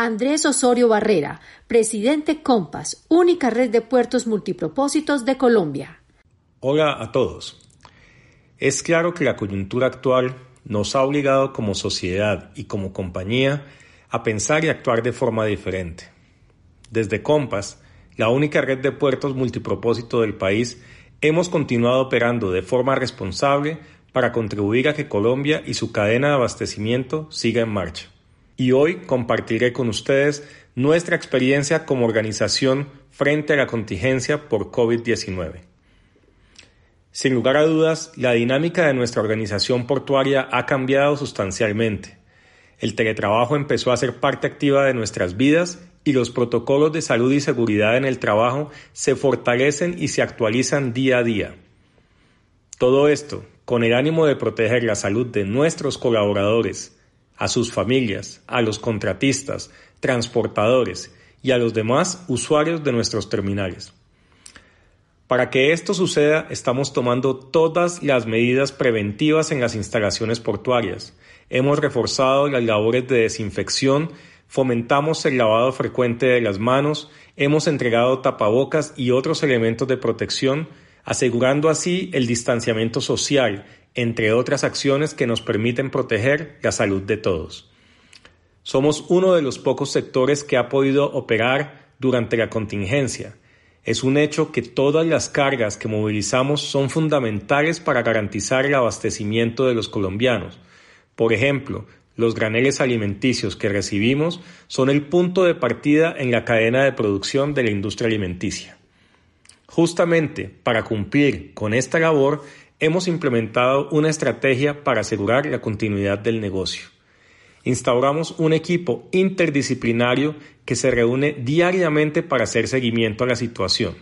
Andrés Osorio Barrera, presidente Compass, única red de puertos multipropósitos de Colombia. Hola a todos. Es claro que la coyuntura actual nos ha obligado como sociedad y como compañía a pensar y actuar de forma diferente. Desde Compass, la única red de puertos multipropósito del país, hemos continuado operando de forma responsable para contribuir a que Colombia y su cadena de abastecimiento siga en marcha y hoy compartiré con ustedes nuestra experiencia como organización frente a la contingencia por COVID-19. Sin lugar a dudas, la dinámica de nuestra organización portuaria ha cambiado sustancialmente. El teletrabajo empezó a ser parte activa de nuestras vidas y los protocolos de salud y seguridad en el trabajo se fortalecen y se actualizan día a día. Todo esto con el ánimo de proteger la salud de nuestros colaboradores, a sus familias, a los contratistas, transportadores y a los demás usuarios de nuestros terminales. Para que esto suceda, estamos tomando todas las medidas preventivas en las instalaciones portuarias. Hemos reforzado las labores de desinfección, fomentamos el lavado frecuente de las manos, hemos entregado tapabocas y otros elementos de protección, asegurando así el distanciamiento social entre otras acciones que nos permiten proteger la salud de todos. Somos uno de los pocos sectores que ha podido operar durante la contingencia. Es un hecho que todas las cargas que movilizamos son fundamentales para garantizar el abastecimiento de los colombianos. Por ejemplo, los graneles alimenticios que recibimos son el punto de partida en la cadena de producción de la industria alimenticia. Justamente para cumplir con esta labor hemos implementado una estrategia para asegurar la continuidad del negocio. Instauramos un equipo interdisciplinario que se reúne diariamente para hacer seguimiento a la situación.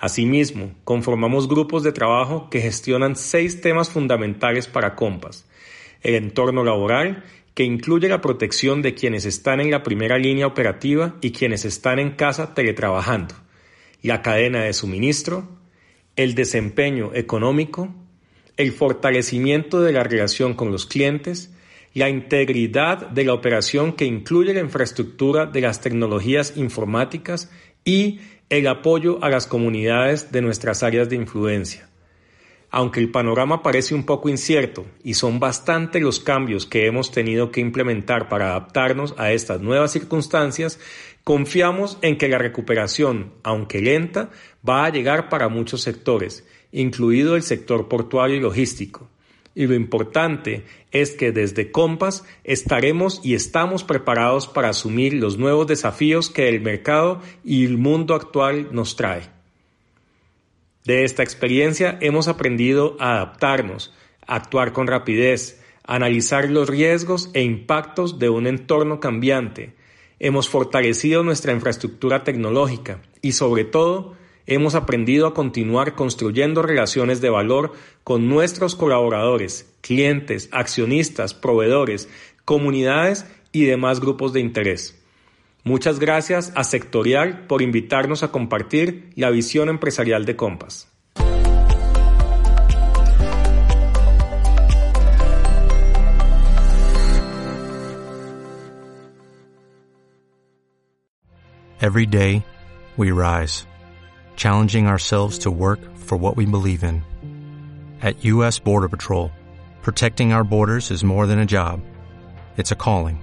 Asimismo, conformamos grupos de trabajo que gestionan seis temas fundamentales para Compass. El entorno laboral, que incluye la protección de quienes están en la primera línea operativa y quienes están en casa teletrabajando. La cadena de suministro, el desempeño económico, el fortalecimiento de la relación con los clientes, la integridad de la operación que incluye la infraestructura de las tecnologías informáticas y el apoyo a las comunidades de nuestras áreas de influencia. Aunque el panorama parece un poco incierto y son bastante los cambios que hemos tenido que implementar para adaptarnos a estas nuevas circunstancias, confiamos en que la recuperación, aunque lenta, va a llegar para muchos sectores, incluido el sector portuario y logístico. Y lo importante es que desde Compass estaremos y estamos preparados para asumir los nuevos desafíos que el mercado y el mundo actual nos trae. De esta experiencia hemos aprendido a adaptarnos, a actuar con rapidez, a analizar los riesgos e impactos de un entorno cambiante. Hemos fortalecido nuestra infraestructura tecnológica y sobre todo hemos aprendido a continuar construyendo relaciones de valor con nuestros colaboradores, clientes, accionistas, proveedores, comunidades y demás grupos de interés. Muchas gracias a Sectorial por invitarnos a compartir la visión empresarial de Compass. Every day, we rise, challenging ourselves to work for what we believe in. At U.S. Border Patrol, protecting our borders is more than a job, it's a calling